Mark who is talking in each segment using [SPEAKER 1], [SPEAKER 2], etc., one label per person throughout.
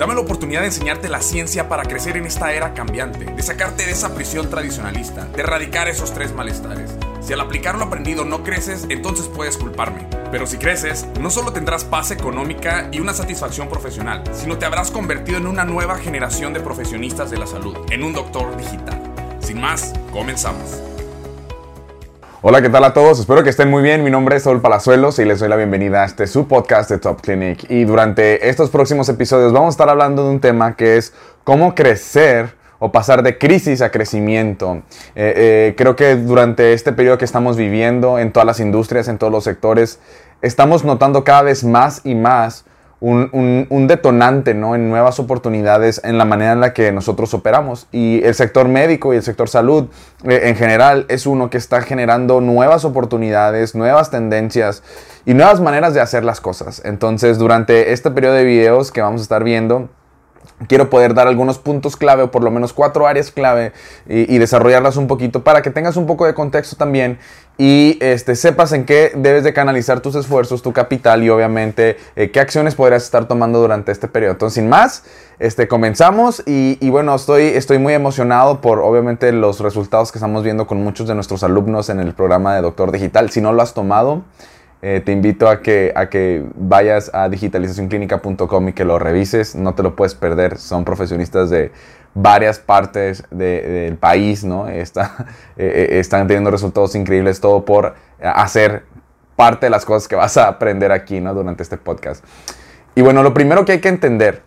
[SPEAKER 1] Dame la oportunidad de enseñarte la ciencia para crecer en esta era cambiante, de sacarte de esa prisión tradicionalista, de erradicar esos tres malestares. Si al aplicar lo aprendido no creces, entonces puedes culparme. Pero si creces, no solo tendrás paz económica y una satisfacción profesional, sino te habrás convertido en una nueva generación de profesionistas de la salud, en un doctor digital. Sin más, comenzamos.
[SPEAKER 2] Hola, ¿qué tal a todos? Espero que estén muy bien. Mi nombre es Saúl Palazuelos y les doy la bienvenida a este su podcast de Top Clinic. Y durante estos próximos episodios vamos a estar hablando de un tema que es cómo crecer o pasar de crisis a crecimiento. Eh, eh, creo que durante este periodo que estamos viviendo en todas las industrias, en todos los sectores, estamos notando cada vez más y más un, detonante ¿no? en nuevas oportunidades en la manera en la que nosotros operamos. Y el sector médico y el sector salud eh, en general es uno que está generando nuevas oportunidades, nuevas tendencias y nuevas maneras de hacer las cosas. Entonces, durante este periodo de videos que vamos a estar viendo, quiero poder dar algunos puntos clave o por lo menos cuatro áreas clave y, desarrollarlas un poquito para que tengas un poco de contexto también y este, sepas en qué debes de canalizar tus esfuerzos, tu capital y obviamente eh, qué acciones podrías estar tomando durante este periodo. Entonces, sin más, este, comenzamos y, y, bueno, estoy, estoy muy emocionado por obviamente los resultados que estamos viendo con muchos de nuestros alumnos en el programa de Doctor Digital. Si no lo has tomado, eh, te invito a que, a que vayas a digitalizacionclínica.com y que lo revises, no te lo puedes perder, son profesionistas de varias partes del país, ¿no? Eh, eh, están teniendo resultados increíbles, todo por hacer parte de las cosas que vas a aprender aquí, ¿no? Durante este podcast. Y bueno, lo primero que hay que entender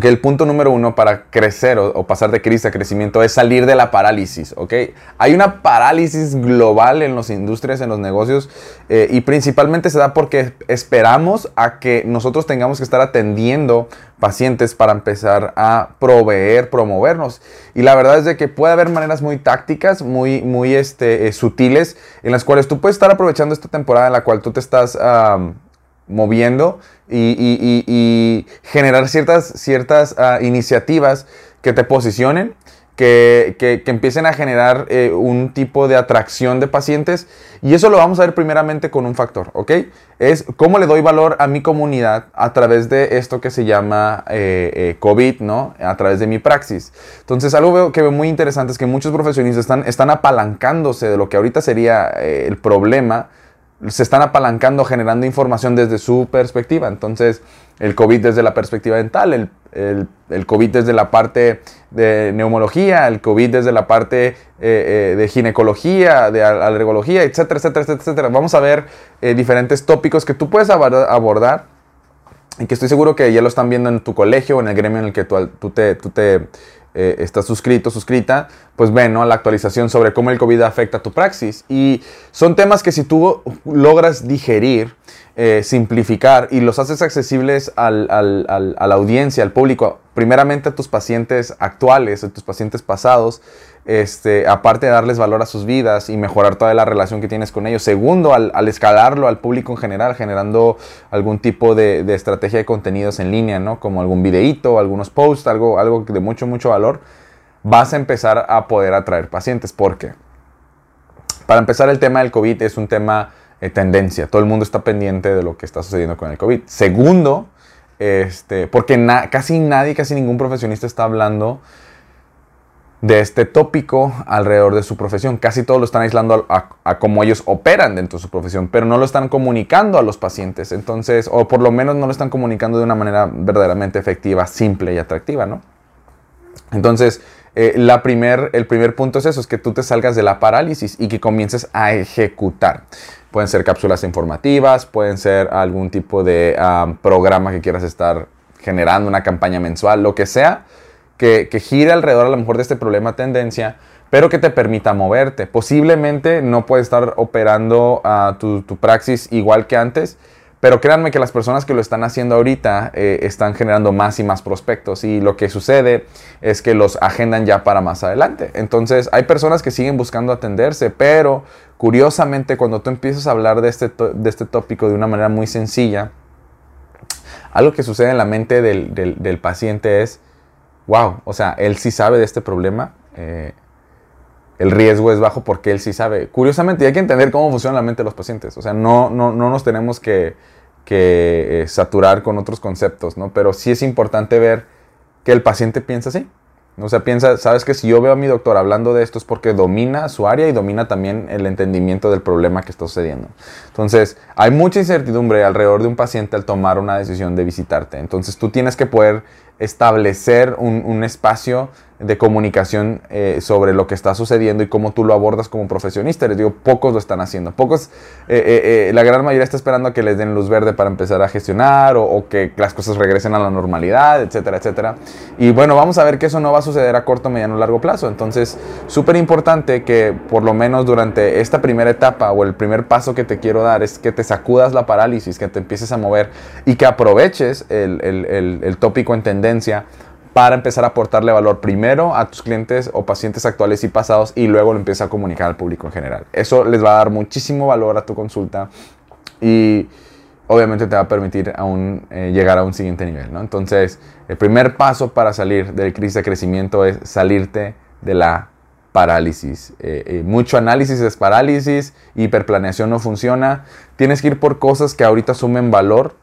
[SPEAKER 2] que el punto número uno para crecer o, pasar de crisis a crecimiento es salir de la parálisis, ¿ok? Hay una parálisis global en las industrias, en los negocios, eh, y principalmente se da porque esperamos a que nosotros tengamos que estar atendiendo pacientes para empezar a proveer, promovernos. Y la verdad es de que puede haber maneras muy tácticas, muy, muy este, eh, sutiles, en las cuales tú puedes estar aprovechando esta temporada en la cual tú te estás moviendo y, generar ciertas, ciertas ah, iniciativas que te posicionen, que, empiecen a generar eh, un tipo de atracción de pacientes. Y eso lo vamos a ver primeramente con un factor, ¿ok? Es cómo le doy valor a mi comunidad a través de esto que se llama eh, eh, COVID, ¿no? A través de mi praxis. Entonces, algo que veo muy interesante es que muchos profesionistas están, están apalancándose de lo que ahorita sería el problema se están apalancando, generando información desde su perspectiva. Entonces, el COVID desde la perspectiva dental, el, el, COVID desde la parte de neumología, el COVID desde la parte eh, eh, de ginecología, de alergología, etcétera, etcétera, etcétera. Vamos a ver eh, diferentes tópicos que tú puedes abordar y que estoy seguro que ya lo están viendo en tu colegio o en el gremio en el que tú, tú te eh, estás suscrito, suscrita, pues ven, ¿no? La actualización sobre cómo el COVID afecta tu praxis. Y son temas que si tú logras digerir, eh, simplificar y los haces accesibles al, al, a la audiencia, al público, primeramente a tus pacientes actuales, a tus pacientes pasados, este, aparte de darles valor a sus vidas y mejorar toda la relación que tienes con ellos. Segundo, al, escalarlo al público en general, generando algún tipo de, estrategia de contenidos en línea, ¿no? Como algún videíto, algunos posts, algo, algo de mucho, mucho valor, vas a empezar a poder atraer pacientes. ¿Por qué? Para empezar, el tema del COVID es un tema de tendencia. Todo el mundo está pendiente de lo que está sucediendo con el COVID. Segundo, este, porque casi nadie, casi ningún profesionista está hablando de este tópico alrededor de su profesión. Casi todos lo están aislando a, cómo ellos operan dentro de su profesión, pero no lo están comunicando a los pacientes. Entonces, o por lo menos no lo están comunicando de una manera verdaderamente efectiva, simple y atractiva, ¿no? Entonces, eh, la primer, el primer punto es eso, es que tú te salgas de la parálisis y que comiences a ejecutar. Pueden ser cápsulas informativas, pueden ser algún tipo de ah, programa que quieras estar generando, una campaña mensual, lo que sea que, gire alrededor a lo mejor de este problema tendencia, pero que te permita moverte. Posiblemente no puedes estar operando a tu, praxis igual que antes, Pero créanme que las personas que lo están haciendo ahorita eh, están generando más y más prospectos y lo que sucede es que los agendan ya para más adelante. Entonces hay personas que siguen buscando atenderse, pero curiosamente cuando tú empiezas a hablar de este, de este tópico de una manera muy sencilla, algo que sucede en la mente del, paciente es, wow, o sea, él sí sabe de este problema. Eh, el riesgo es bajo porque él sí sabe. Curiosamente, hay que entender cómo funciona la mente de los pacientes. O sea, no, no, no nos tenemos que, eh, saturar con otros conceptos, ¿no? Pero sí es importante ver que el paciente piensa así. O sea, piensa, sabes que si yo veo a mi doctor hablando de esto es porque domina su área y domina también el entendimiento del problema que está sucediendo. Entonces, hay mucha incertidumbre alrededor de un paciente al tomar una decisión de visitarte. Entonces, tú tienes que poder establecer un espacio de comunicación eh, sobre lo que está sucediendo y cómo tú lo abordas como profesionista. Les digo, pocos lo están haciendo. Pocos, eh, eh, la gran mayoría está esperando a que les den luz verde para empezar a gestionar o, que las cosas regresen a la normalidad, etcétera, etcétera. Y bueno, vamos a ver que eso no va a suceder a corto, mediano o largo plazo. Entonces, súper importante que por lo menos durante esta primera etapa o el primer paso que te quiero dar es que te sacudas la parálisis, que te empieces a mover y que aproveches el, el, el tópico en tendencia para empezar a aportarle valor primero a tus clientes o pacientes actuales y pasados y luego lo empieza a comunicar al público en general. Eso les va a dar muchísimo valor a tu consulta y obviamente te va a permitir eh, llegar a un siguiente nivel. ¿no? Entonces, el primer paso para salir del crisis de crecimiento es salirte de la parálisis. Eh, eh, mucho análisis es parálisis, hiperplaneación no funciona. Tienes que ir por cosas que ahorita sumen valor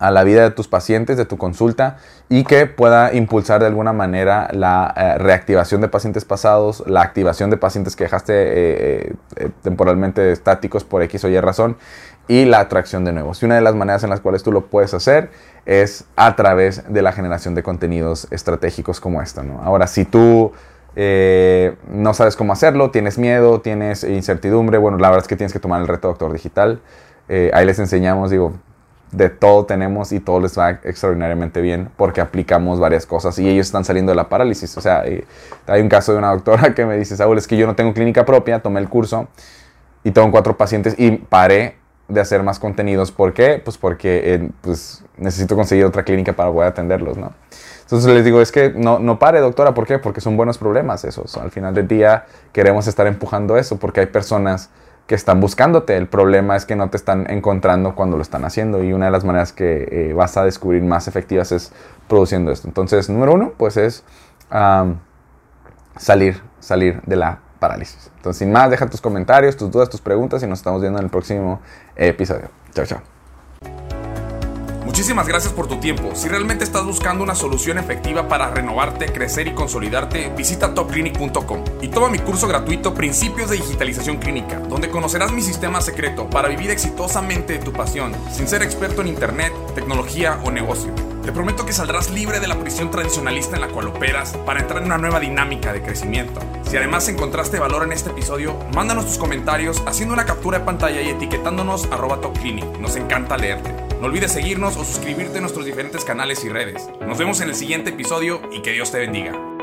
[SPEAKER 2] a la vida de tus pacientes, de tu consulta y que pueda impulsar de alguna manera la eh, reactivación de pacientes pasados, la activación de pacientes que dejaste eh, eh, temporalmente estáticos por X o Y razón y la atracción de nuevos. Y una de las maneras en las cuales tú lo puedes hacer es a través de la generación de contenidos estratégicos como esta. Ahora, si tú no sabes cómo hacerlo, tienes miedo, tienes incertidumbre, bueno, la verdad es que tienes que tomar el reto Doctor Digital. ahí les enseñamos, digo, de todo tenemos y todo les va extraordinariamente bien porque aplicamos varias cosas y ellos están saliendo de la parálisis. O sea, hay un caso de una doctora que me dice, Saúl, es que yo no tengo clínica propia, tomé el curso y tengo cuatro pacientes y paré de hacer más contenidos. ¿Por qué? Pues porque eh, pues, necesito conseguir otra clínica para poder atenderlos, ¿no? Entonces les digo, es que no, no pare, doctora, ¿por qué? Porque son buenos problemas esos. Al final del día queremos estar empujando eso porque hay personas que están buscándote. El problema es que no te están encontrando cuando lo están haciendo y una de las maneras que eh, vas a descubrir más efectivas es produciendo esto. Entonces, número uno, pues es salir, salir de la parálisis. Entonces, sin más, deja tus comentarios, tus dudas, tus preguntas y nos estamos viendo en el próximo episodio. Chao, chao.
[SPEAKER 1] Muchísimas gracias por tu tiempo. Si realmente estás buscando una solución efectiva para renovarte, crecer y consolidarte, visita topclinic.com y toma mi curso gratuito Principios de Digitalización Clínica, donde conocerás mi sistema secreto para vivir exitosamente tu pasión, sin ser experto en Internet, tecnología o negocio. Te prometo que saldrás libre de la prisión tradicionalista en la cual operas para entrar en una nueva dinámica de crecimiento. Si además encontraste valor en este episodio, mándanos tus comentarios haciendo una captura de pantalla y etiquetándonos arroba topclinic. Nos encanta leerte. No olvides seguirnos o suscribirte a nuestros diferentes canales y redes. Nos vemos en el siguiente episodio y que Dios te bendiga.